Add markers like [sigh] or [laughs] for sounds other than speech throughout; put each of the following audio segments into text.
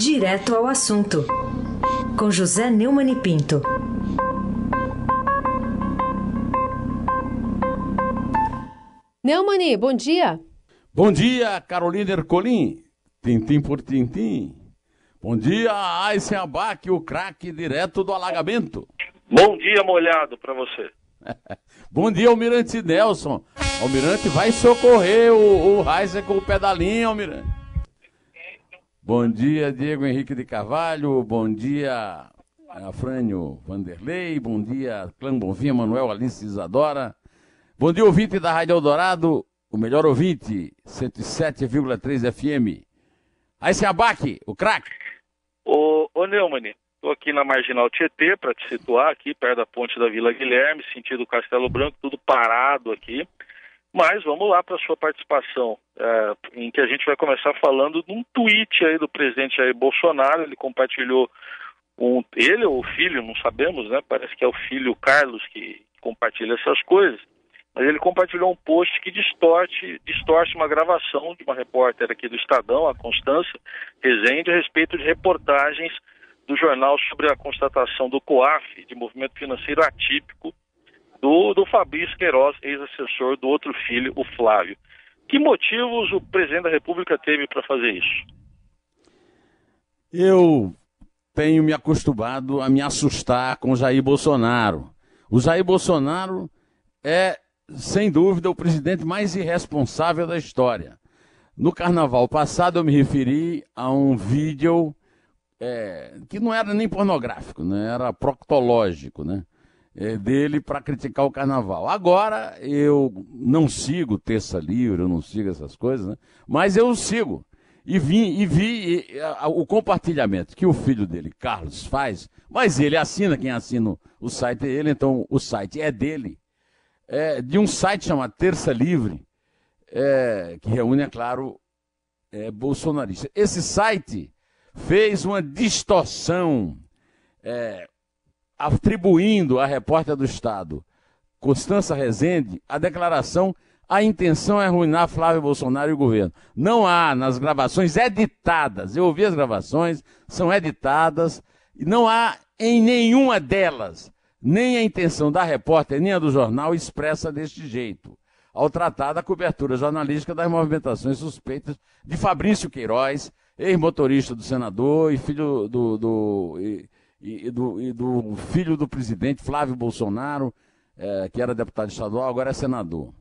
Direto ao assunto, com José Neumann e Pinto. Neumani, bom dia. Bom dia, Carolina Ercolim. Tintim por tintim. Bom dia, Aysen Abac, o craque direto do alagamento. Bom dia, molhado, para você. [laughs] Bom dia, Almirante Nelson. Almirante vai socorrer o, o Heisen com o pedalinho, Almirante. Bom dia, Diego Henrique de Carvalho. Bom dia, Afrânio Vanderlei. Bom dia, Clã Bonfim, Manuel Alice Isadora. Bom dia, ouvinte da Rádio Eldorado, o melhor ouvinte, 107,3 FM. Aí se abaque, o craque. Ô, ô Neumann, estou aqui na Marginal Tietê, para te situar aqui, perto da ponte da Vila Guilherme, sentido Castelo Branco, tudo parado aqui. Mas vamos lá para a sua participação, é, em que a gente vai começar falando de um tweet aí do presidente Jair Bolsonaro, ele compartilhou um, ele ou o filho, não sabemos, né? Parece que é o filho Carlos que compartilha essas coisas mas ele compartilhou um post que distorce, distorce uma gravação de uma repórter aqui do Estadão, a Constância Rezende, a respeito de reportagens do jornal sobre a constatação do COAF, de movimento financeiro atípico, do, do Fabrício Queiroz, ex-assessor do outro filho, o Flávio. Que motivos o presidente da República teve para fazer isso? Eu tenho me acostumado a me assustar com Jair Bolsonaro. O Jair Bolsonaro é sem dúvida, o presidente mais irresponsável da história. No carnaval passado, eu me referi a um vídeo é, que não era nem pornográfico, né? era proctológico, né? É, dele para criticar o carnaval. Agora, eu não sigo Terça Livre, eu não sigo essas coisas, né? mas eu sigo. E vi, e vi e, a, o compartilhamento que o filho dele, Carlos, faz, mas ele assina, quem assina o site é ele, então o site é dele é, de um site chamado Terça Livre, é, que reúne, é claro, é, bolsonaristas. Esse site fez uma distorção, é, atribuindo à repórter do Estado, Constança Rezende, a declaração a intenção é arruinar Flávio Bolsonaro e o governo. Não há nas gravações editadas, eu ouvi as gravações, são editadas, e não há em nenhuma delas nem a intenção da repórter, nem a do jornal expressa deste jeito, ao tratar da cobertura jornalística das movimentações suspeitas de Fabrício Queiroz, ex-motorista do senador e filho do, do, e, e, do, e do filho do presidente Flávio Bolsonaro, é, que era deputado estadual, agora é senador.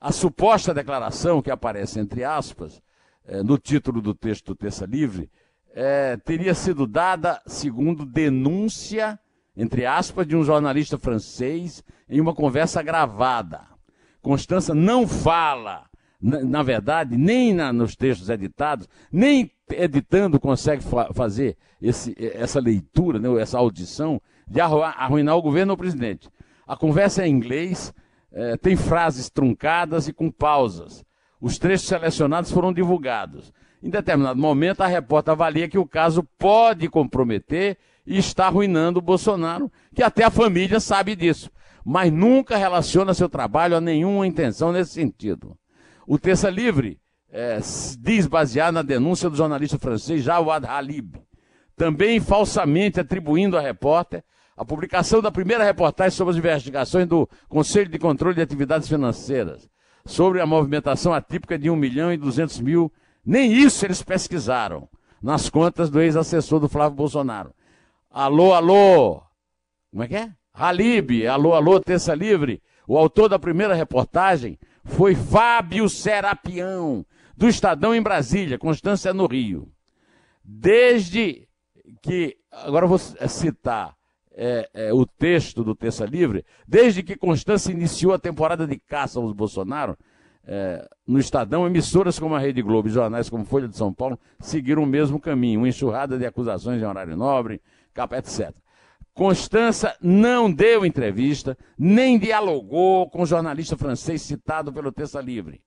A suposta declaração, que aparece entre aspas, é, no título do texto do Terça Livre, é, teria sido dada segundo denúncia entre aspas, de um jornalista francês em uma conversa gravada. Constança não fala, na, verdade, nem na, nos textos editados, nem editando consegue fa fazer esse, essa leitura, né, essa audição de arruinar o governo ou o presidente. A conversa é em inglês, é, tem frases truncadas e com pausas. Os trechos selecionados foram divulgados. Em determinado momento, a repórter avalia que o caso pode comprometer e está arruinando o Bolsonaro, que até a família sabe disso, mas nunca relaciona seu trabalho a nenhuma intenção nesse sentido. O Terça Livre é, diz baseado na denúncia do jornalista francês Jawad Halib, também falsamente atribuindo à repórter a publicação da primeira reportagem sobre as investigações do Conselho de Controle de Atividades Financeiras, sobre a movimentação atípica de 1 milhão e 200 mil. Nem isso eles pesquisaram nas contas do ex-assessor do Flávio Bolsonaro. Alô, alô. Como é que é? Halib, alô, alô, terça livre. O autor da primeira reportagem foi Fábio Serapião, do Estadão em Brasília, Constância no Rio. Desde que, agora vou citar é, é, o texto do Terça Livre, desde que Constância iniciou a temporada de caça aos Bolsonaro, é, no Estadão, emissoras como a Rede Globo e jornais como Folha de São Paulo seguiram o mesmo caminho, uma enxurrada de acusações em horário nobre, capa, etc. Constança não deu entrevista, nem dialogou com o jornalista francês citado pelo Terça Livre.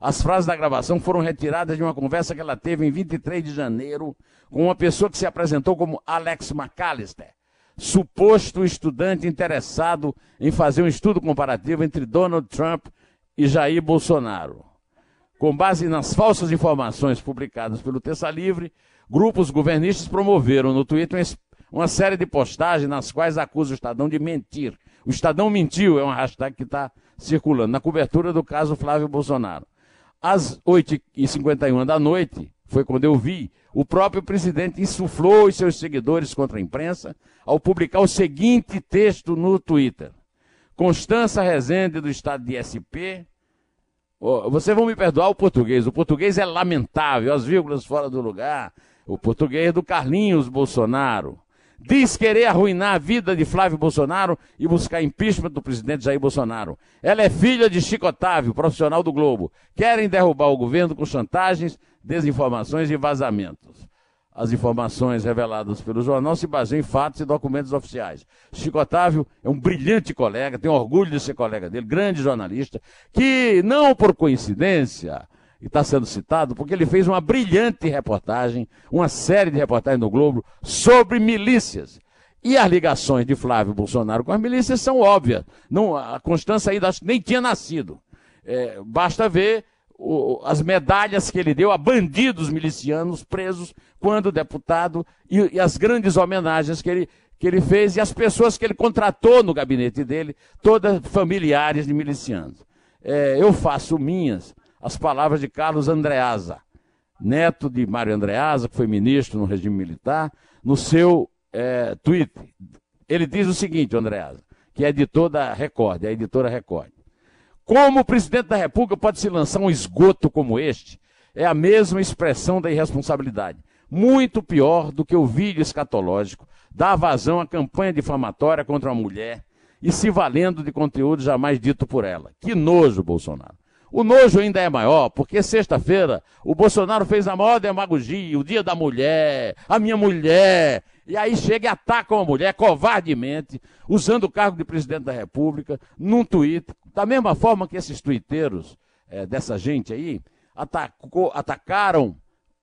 As frases da gravação foram retiradas de uma conversa que ela teve em 23 de janeiro com uma pessoa que se apresentou como Alex McAllister, suposto estudante interessado em fazer um estudo comparativo entre Donald Trump e Jair Bolsonaro. Com base nas falsas informações publicadas pelo Terça Livre, grupos governistas promoveram no Twitter uma série de postagens nas quais acusam o Estadão de mentir. O Estadão mentiu é uma hashtag que está circulando na cobertura do caso Flávio Bolsonaro. Às 8h51 da noite, foi quando eu vi, o próprio presidente insuflou os seus seguidores contra a imprensa ao publicar o seguinte texto no Twitter. Constança Rezende, do estado de SP, Oh, vocês vão me perdoar o português. O português é lamentável, as vírgulas fora do lugar. O português do Carlinhos Bolsonaro. Diz querer arruinar a vida de Flávio Bolsonaro e buscar impeachment do presidente Jair Bolsonaro. Ela é filha de Chico Otávio, profissional do Globo. Querem derrubar o governo com chantagens, desinformações e vazamentos. As informações reveladas pelo jornal se baseiam em fatos e documentos oficiais. Chico Otávio é um brilhante colega, tenho orgulho de ser colega dele, grande jornalista, que não por coincidência, e está sendo citado, porque ele fez uma brilhante reportagem, uma série de reportagens no Globo sobre milícias. E as ligações de Flávio Bolsonaro com as milícias são óbvias. Não, a Constância ainda nem tinha nascido. É, basta ver o, as medalhas que ele deu a bandidos milicianos presos quando deputado e, e, as grandes homenagens que ele, que ele fez e as pessoas que ele contratou no gabinete dele, todas familiares de milicianos. É, eu faço minhas as palavras de Carlos Andreasa, neto de Mário Andreasa, que foi ministro no regime militar, no seu é, tweet. Ele diz o seguinte, Andreasa, que é editor da Record, é a editora Record. Como o presidente da República pode se lançar um esgoto como este? É a mesma expressão da irresponsabilidade. Muito pior do que o vídeo escatológico, dá vazão à campanha difamatória contra a mulher e se valendo de conteúdo jamais dito por ela. Que nojo, Bolsonaro. O nojo ainda é maior, porque sexta-feira o Bolsonaro fez a maior demagogia, o dia da mulher, a minha mulher. E aí chega e ataca uma mulher covardemente, usando o cargo de presidente da República, num tweet, da mesma forma que esses twitteiros é, dessa gente aí atacou, atacaram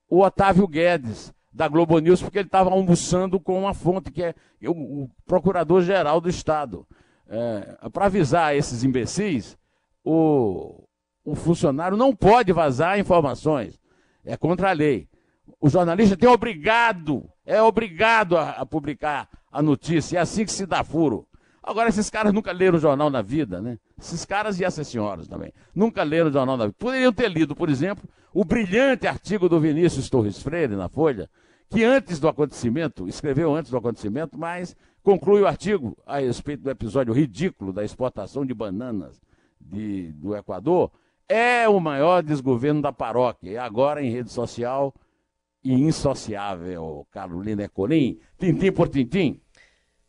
o Otávio Guedes, da Globo News, porque ele estava almoçando com uma fonte que é o, o procurador-geral do Estado. É, Para avisar esses imbecis, o, o funcionário não pode vazar informações. É contra a lei. O jornalista tem obrigado, é obrigado a, a publicar a notícia. É assim que se dá furo. Agora, esses caras nunca leram o jornal na vida, né? Esses caras e essas senhoras também. Nunca leram o jornal na vida. Poderiam ter lido, por exemplo, o brilhante artigo do Vinícius Torres Freire na Folha, que antes do acontecimento, escreveu antes do acontecimento, mas conclui o artigo a respeito do episódio ridículo da exportação de bananas de, do Equador, é o maior desgoverno da paróquia. E agora em rede social e insociável, Carolina Ecolim, tintim por tintim.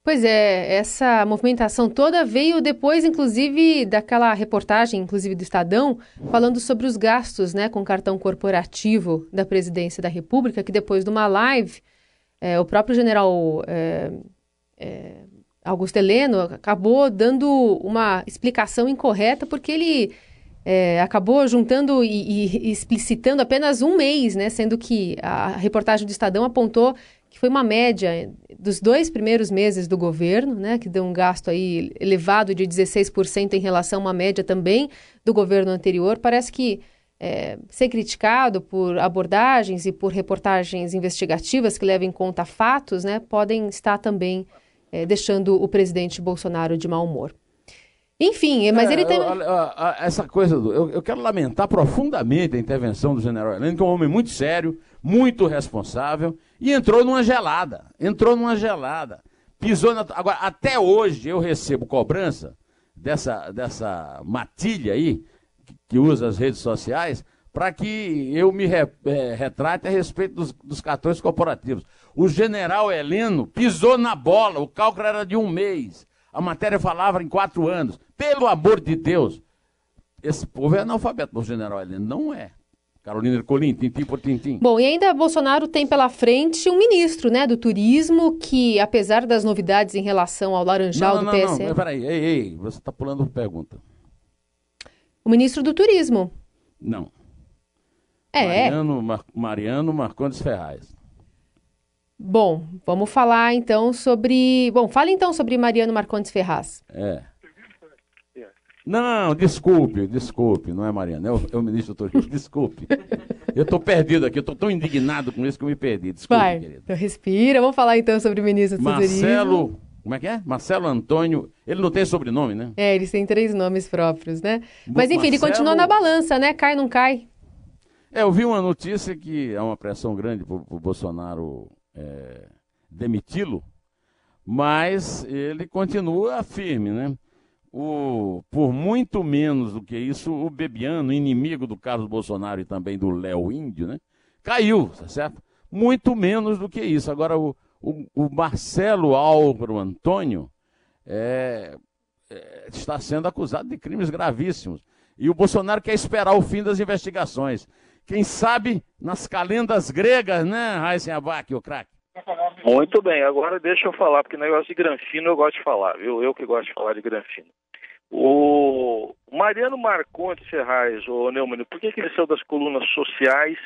Pois é, essa movimentação toda veio depois, inclusive, daquela reportagem, inclusive do Estadão, falando sobre os gastos né, com cartão corporativo da presidência da República, que depois de uma live, é, o próprio general é, é, Augusto Heleno acabou dando uma explicação incorreta, porque ele é, acabou juntando e, e, explicitando apenas um mês, né? Sendo que a reportagem do Estadão apontou que foi uma média dos dois primeiros meses do governo, né? Que deu um gasto aí elevado de 16% em relação a uma média também do governo anterior. Parece que é, ser criticado por abordagens e por reportagens investigativas que levam em conta fatos, né? Podem estar também é, deixando o presidente Bolsonaro de mau humor. Enfim, mas é, ele tem. Essa coisa do. Eu, eu, quero lamentar profundamente a intervenção do general Heleno, que é um homem muito sério, muito responsável, e entrou numa gelada. Entrou numa gelada. Pisou na. Agora, até hoje eu recebo cobrança dessa, dessa matilha aí, que, que usa as redes sociais, para que eu me re, é, retrate a respeito dos, dos cartões corporativos. O general Heleno pisou na bola, o cálculo era de um mês. A matéria falava em quatro anos. Pelo amor de Deus. Esse povo é analfabeto, o general Heleno. Não é. Carolina Ercolim, tintim por tintim. Bom, e ainda Bolsonaro tem pela frente um ministro né, do turismo que, apesar das novidades em relação ao laranjal não, não, do não, PSL... Não, peraí, ei, ei, você está pulando pergunta. O ministro do turismo. Não. É. Mariano, Mar Mariano Marcondes Ferraz. Bom, vamos falar então sobre... Bom, fale então sobre Mariano Marcondes Ferraz. É. Não, desculpe, desculpe, não é Mariana, é o, é o ministro Torres, desculpe. Eu estou perdido aqui, eu estou tão indignado com isso que eu me perdi. Desculpe, Vai, querido. então respira. Vamos falar então sobre o ministro do Marcelo, como é que é? Marcelo Antônio, ele não tem sobrenome, né? É, eles têm três nomes próprios, né? Mas enfim, ele Marcelo- continua na balança, né? Cai, não cai. É, eu vi uma notícia que é uma pressão grande para o Bolsonaro é, demiti-lo, mas ele continua firme, né? O, por muito menos do que isso, o Bebiano, inimigo do Carlos Bolsonaro e também do Léo Índio, né? Caiu, tá certo? Muito menos do que isso. Agora, o, o, o Marcelo Álvaro Antônio é, é, está sendo acusado de crimes gravíssimos. E o Bolsonaro quer esperar o fim das investigações. Quem sabe nas calendas gregas, né, Abac, o craque? Muito bem, agora deixa eu falar, porque negócio de granfino eu gosto de falar, viu? Eu que gosto de falar de granfino. O Mariano Marcondes Ferraz, o Neumann, por que, que ele saiu das colunas sociais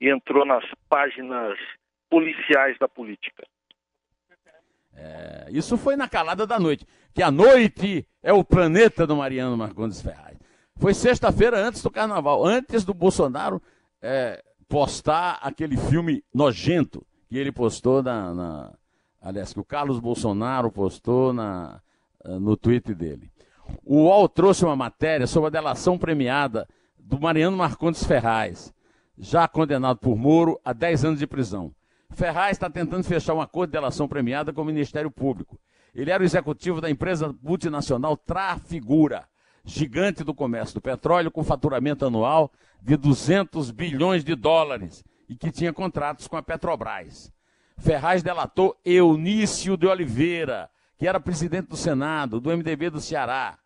e entrou nas páginas policiais da política? É, isso foi na calada da noite. Que a noite é o planeta do Mariano Marcondes Ferraz. Foi sexta-feira antes do carnaval, antes do Bolsonaro é, postar aquele filme nojento que ele postou na, na- Aliás, que o Carlos Bolsonaro postou na, eh, no tweet dele. O UOL trouxe uma matéria sobre a delação premiada do Mariano Marcondes Ferraz, já condenado por Moro a 10 anos de prisão. Ferraz está tentando fechar um acordo de delação premiada com o Ministério Público. Ele era o executivo da empresa multinacional Trafigura, gigante do comércio do petróleo, com faturamento anual de 200 bilhões de dólares e que tinha contratos com a Petrobras. Ferraz delatou Eunício de Oliveira, que era presidente do Senado, do MDB do Ceará.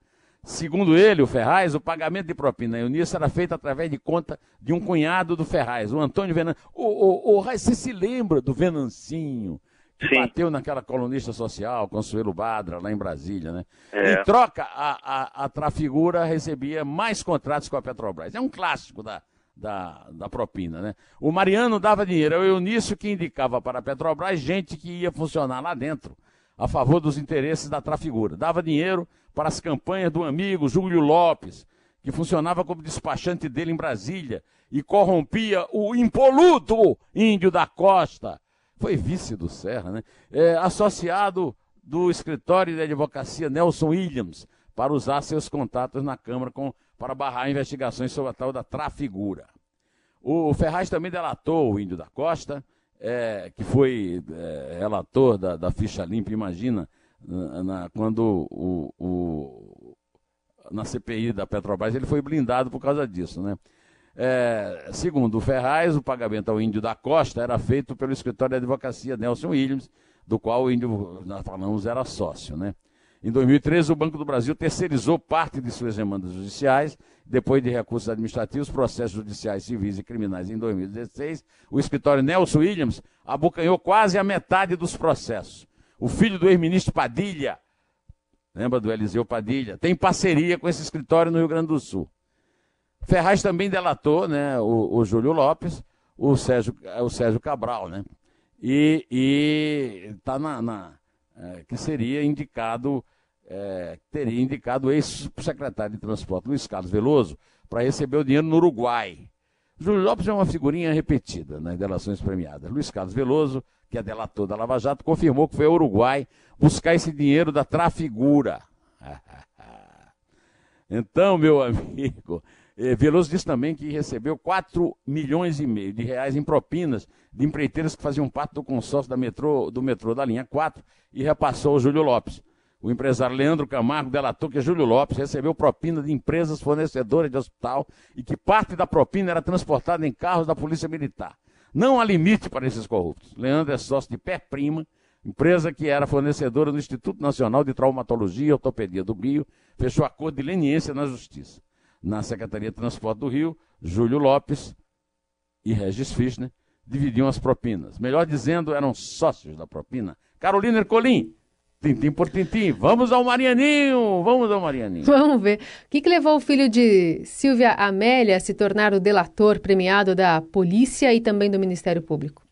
Segundo ele, o Ferraz, o pagamento de propina Eunício era feito através de conta de um cunhado do Ferraz, o Antônio Venan. O, o, o você se lembra do Venancinho, Sim. bateu naquela colunista social, Consuelo Badra, lá em Brasília, né? É. Em troca, a, a, a Trafigura recebia mais contratos com a Petrobras. É um clássico da, da, da propina, né? O Mariano dava dinheiro, é o Eunício que indicava para a Petrobras gente que ia funcionar lá dentro, a favor dos interesses da Trafigura. Dava dinheiro para as campanhas do amigo Júlio Lopes, que funcionava como despachante dele em Brasília e corrompia o impoluto Índio da Costa. Foi vice do Serra, né? É, associado do escritório de advocacia Nelson Williams para usar seus contatos na Câmara com, para barrar investigações sobre a tal da trafigura. O Ferraz também delatou o Índio da Costa, é, que foi é, relator da, da ficha limpa, imagina, na, na- quando o, o- na CPI da Petrobras ele foi blindado por causa disso, né? É, segundo o Ferraz, o pagamento ao Índio da Costa era feito pelo escritório de advocacia Nelson Williams, do qual o Índio, nós falamos, era sócio, né? Em 2013, o Banco do Brasil terceirizou parte de suas demandas judiciais. Depois de recursos administrativos, processos judiciais civis e criminais em 2016, o escritório Nelson Williams abocanhou quase a metade dos processos. O filho do ex-ministro Padilha, lembra do Eliseu Padilha, tem parceria com esse escritório no Rio Grande do Sul. Ferraz também delatou né, o, o Júlio Lopes, o Sérgio, o Sérgio Cabral, né? E está na, na, é, que seria indicado, é, teria indicado o ex-secretário de Transporte, Luiz Carlos Veloso, para receber o dinheiro no Uruguai. Júlio Lopes é uma figurinha repetida nas delações premiadas. Luiz Carlos Veloso, que é delator da Lava Jato, confirmou que foi ao Uruguai buscar esse dinheiro da Trafigura. [laughs] Então, meu amigo, Veloso disse também que recebeu 4 milhões e meio de reais em propinas de empreiteiras que faziam parte do consórcio da metrô, do metrô da linha 4 e repassou ao Júlio Lopes. O empresário Leandro Camargo delatou que Júlio Lopes recebeu propina de empresas fornecedoras de hospital e que parte da propina era transportada em carros da Polícia Militar. Não há limite para esses corruptos. Leandro é sócio de Pé Prima, empresa que era fornecedora do Instituto Nacional de Traumatologia e Ortopedia do Rio, fechou acordo de leniência na Justiça. Na Secretaria de Transporte do Rio, Júlio Lopes e Regis Fischner dividiam as propinas. Melhor dizendo, eram sócios da propina. Carolina Ercolim, tintim por tintim. Vamos ao Marianinho, vamos ao Marianinho. Vamos ver. O que, que levou o filho de Silvia Amélia a se tornar o delator premiado da polícia e também do Ministério Público?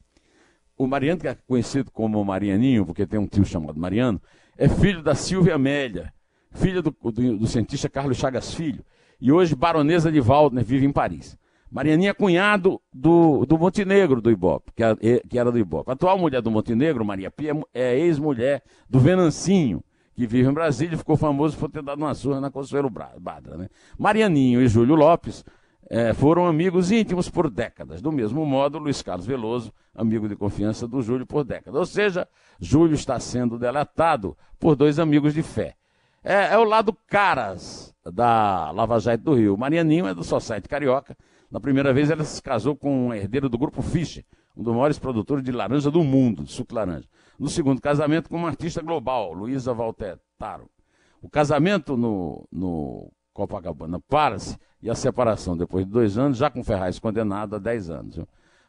O Mariano, que é conhecido como Marianinho, porque tem um tio chamado Mariano, é filho da Silvia Amélia, filha do, do, do cientista Carlos Chagas Filho, e hoje baronesa de Waldner, vive em Paris. Marianinha é cunhado do, do Montenegro do Ibope, que era, que era do Ibope. A atual mulher do Montenegro, Maria Pia, é ex-mulher do Venancinho, que vive em Brasília e ficou famoso por ter dado uma surra na Consuelo Badra. Né? Marianinho e Júlio Lopes é, foram amigos íntimos por décadas. Do mesmo modo, Luiz Carlos Veloso, amigo de confiança do Júlio por décadas. Ou seja, Júlio está sendo delatado por dois amigos de fé. É, é o lado caras da Lava Jato do Rio. Marianinho é do Society Carioca. Na primeira vez, ela se casou com um herdeiro do Grupo Fischer, um dos maiores produtores de laranja do mundo, suco laranja. No segundo casamento, com uma artista global, Luísa Valtetaro. O casamento no, no Copacabana para-se e a separação, depois de dois anos, já com Ferraz condenado a 10 anos.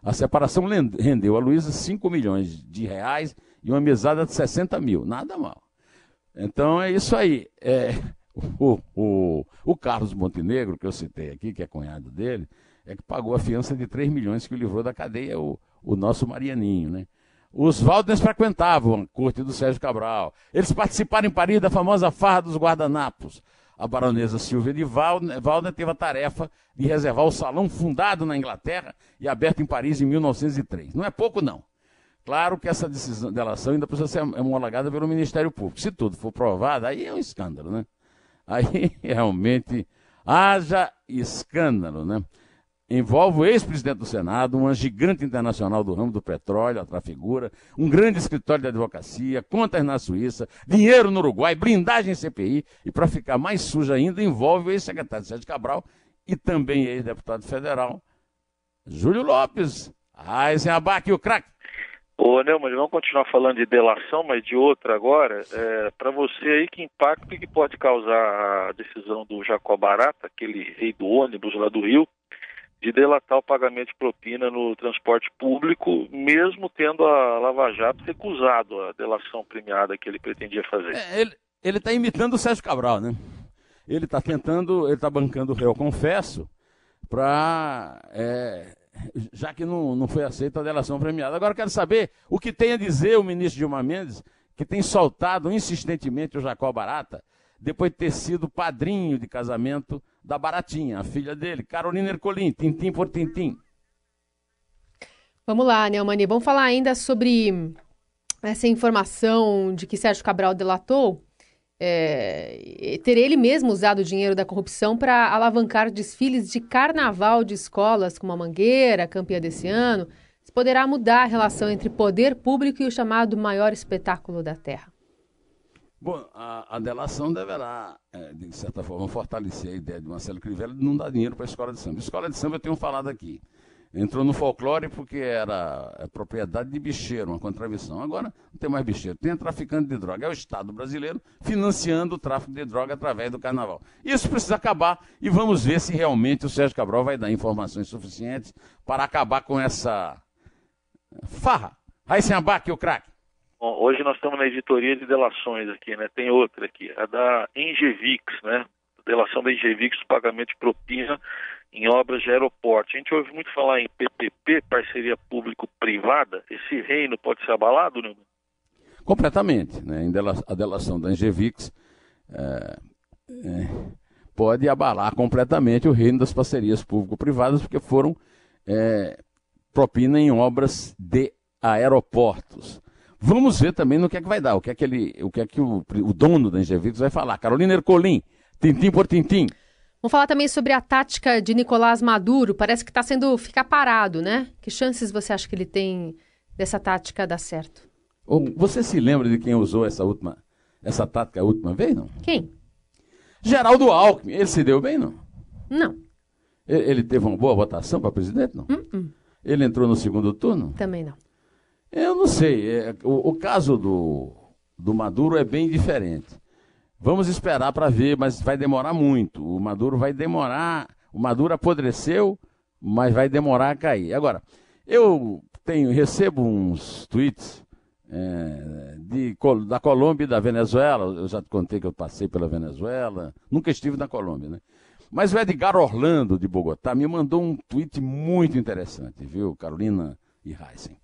A separação rendeu a Luísa 5 milhões de reais e uma mesada de 60 mil. Nada mal. Então é isso aí. É, [laughs] o, o, o Carlos Montenegro, que eu citei aqui, que é cunhado dele, é que pagou a fiança de 3 milhões que o livrou da cadeia, o, o nosso Marianinho, né? Os Valdens frequentavam a corte do Sérgio Cabral. Eles participaram em Paris da famosa farra dos guardanapos. A baronesa Silvia de Waldner teve a tarefa de reservar o salão fundado na Inglaterra e aberto em Paris em 1903. Não é pouco, não. Claro que essa decisão de delação ainda precisa ser homologada pelo Ministério Público. Se tudo for provado, aí é um escândalo, né? Aí [laughs] realmente haja escândalo, né? envolve o ex-presidente do Senado, uma gigante internacional do ramo do petróleo, a Trafigura, um grande escritório de advocacia, contas na Suíça, dinheiro no Uruguai, blindagem CPI, e para ficar mais suja ainda, envolve o ex-secretário Sérgio Cabral e também ex-deputado federal, Júlio Lopes. Eisenabach, o craque. Ô, Neumann, vamos continuar falando de delação, mas de outra agora. É, para você aí, que impacto que pode causar a decisão do Jacob Barata, aquele rei do ônibus lá do Rio, de delatar o pagamento de propina no transporte público, mesmo tendo a Lava Jato recusado a delação premiada que ele pretendia fazer. É, ele está imitando o Sérgio Cabral, né? Ele está tentando, ele está bancando o réu confesso para. É, já que não, não foi aceita a delação premiada. Agora quero saber o que tem a dizer o ministro Dilma Mendes, que tem soltado insistentemente o Jacó Barata, depois de ter sido padrinho de casamento da Baratinha, a filha dele, Carolina Ercolim, tintim por tintim. Vamos lá, Neumani, vamos falar ainda sobre essa informação de que Sérgio Cabral delatou é, ter ele mesmo usado o dinheiro da corrupção para alavancar desfiles de carnaval de escolas como a Mangueira, campeã desse ano. Isso poderá mudar a relação entre poder público e o chamado maior espetáculo da Terra. Bom, a, a delação deverá, é, de certa forma, fortalecer a ideia de Marcelo Crivella de não dar dinheiro para a escola de samba. Escola de samba eu tenho falado aqui. Entrou no folclore porque era é, propriedade de bicheiro, uma contravenção. Agora não tem mais bicheiro, tem traficante de droga. É o Estado brasileiro financiando o tráfico de droga através do carnaval. Isso precisa acabar e vamos ver se realmente o Sérgio Cabral vai dar informações suficientes para acabar com essa farra. Raíssen Abac, o craque. Bom, hoje nós estamos na editoria de delações aqui, né? Tem outra aqui, a da Engevix, né? Delação da Engevix, pagamento de propina em obras de aeroporto. A gente ouve muito falar em PPP, parceria público-privada. Esse reino pode ser abalado, né? Completamente. Né? A delação da Engevix é, é, pode abalar completamente o reino das parcerias público-privadas, porque foram é, propina em obras de aeroportos. Vamos ver também no que é que vai dar, o que é que, ele, o, que, é que o, o dono da Engevix vai falar. Carolina Ercolim, tintim por tintim. Vamos falar também sobre a tática de Nicolás Maduro. Parece que está sendo ficar parado, né? Que chances você acha que ele tem dessa tática dar certo? Você se lembra de quem usou essa última, essa tática a última vez, não? Quem? Geraldo Alckmin. Ele se deu bem, não? Não. Ele, teve uma boa votação para presidente, não? Uh -uh. Ele entrou no segundo turno? Também não. Eu não sei. É, o, o, caso do, do Maduro é bem diferente. Vamos esperar para ver, mas vai demorar muito. O Maduro vai demorar. O Maduro apodreceu, mas vai demorar a cair. Agora, eu tenho, recebo uns tweets é, de, da Colômbia e da Venezuela. Eu já te contei que eu passei pela Venezuela. Nunca estive na Colômbia, né? Mas o Edgar Orlando, de Bogotá, me mandou um tweet muito interessante, viu, Carolina e Heisen.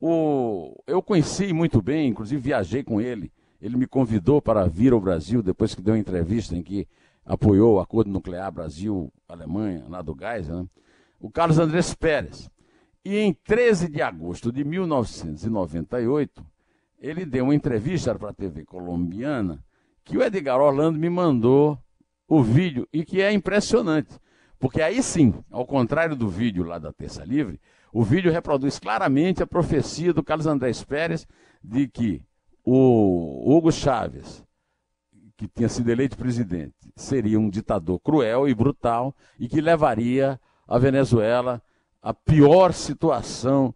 O, eu conheci muito bem, inclusive viajei com ele ele me convidou para vir ao Brasil depois que deu uma entrevista em que apoiou o acordo nuclear Brasil-Alemanha, lá do gás, né? o Carlos Andrés Pérez. E em 13 de agosto de 1998, ele deu uma entrevista para a TV colombiana que o Edgar Orlando me mandou o vídeo e que é impressionante. Porque aí sim, ao contrário do vídeo lá da Terça Livre, o vídeo reproduz claramente a profecia do Carlos Andrés Pérez de que o Hugo Chávez, que tinha sido eleito presidente, seria um ditador cruel e brutal e que levaria a Venezuela à pior situação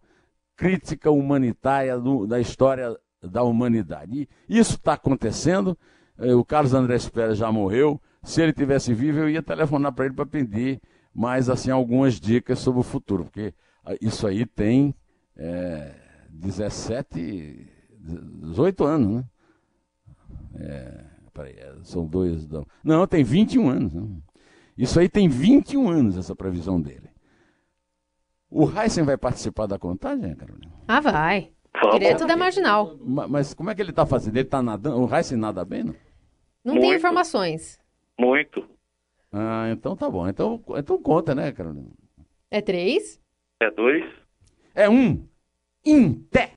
crítica humanitária do, da história da humanidade. E isso está acontecendo. Eh, o Carlos Andrés Pérez já morreu. Se ele tivesse vivo, eu ia telefonar para ele para pedir mais assim algumas dicas sobre o futuro, porque ah, isso aí tem é, 17, 18 anos, né? É, peraí, é, são dois. Não, não tem 21 anos. Né? Isso aí tem 21 anos, essa previsão dele. O Heisen vai participar da contagem, Carolina? Ah, vai. Direto da marginal. Mas, mas, como é que ele está fazendo? Ele está nadando? O Heisen nada bem, não? Não Muito. tem informações. Muito. Ah, então tá bom. Então, então conta, né, Carolina? É três? É dois? É um. Inté.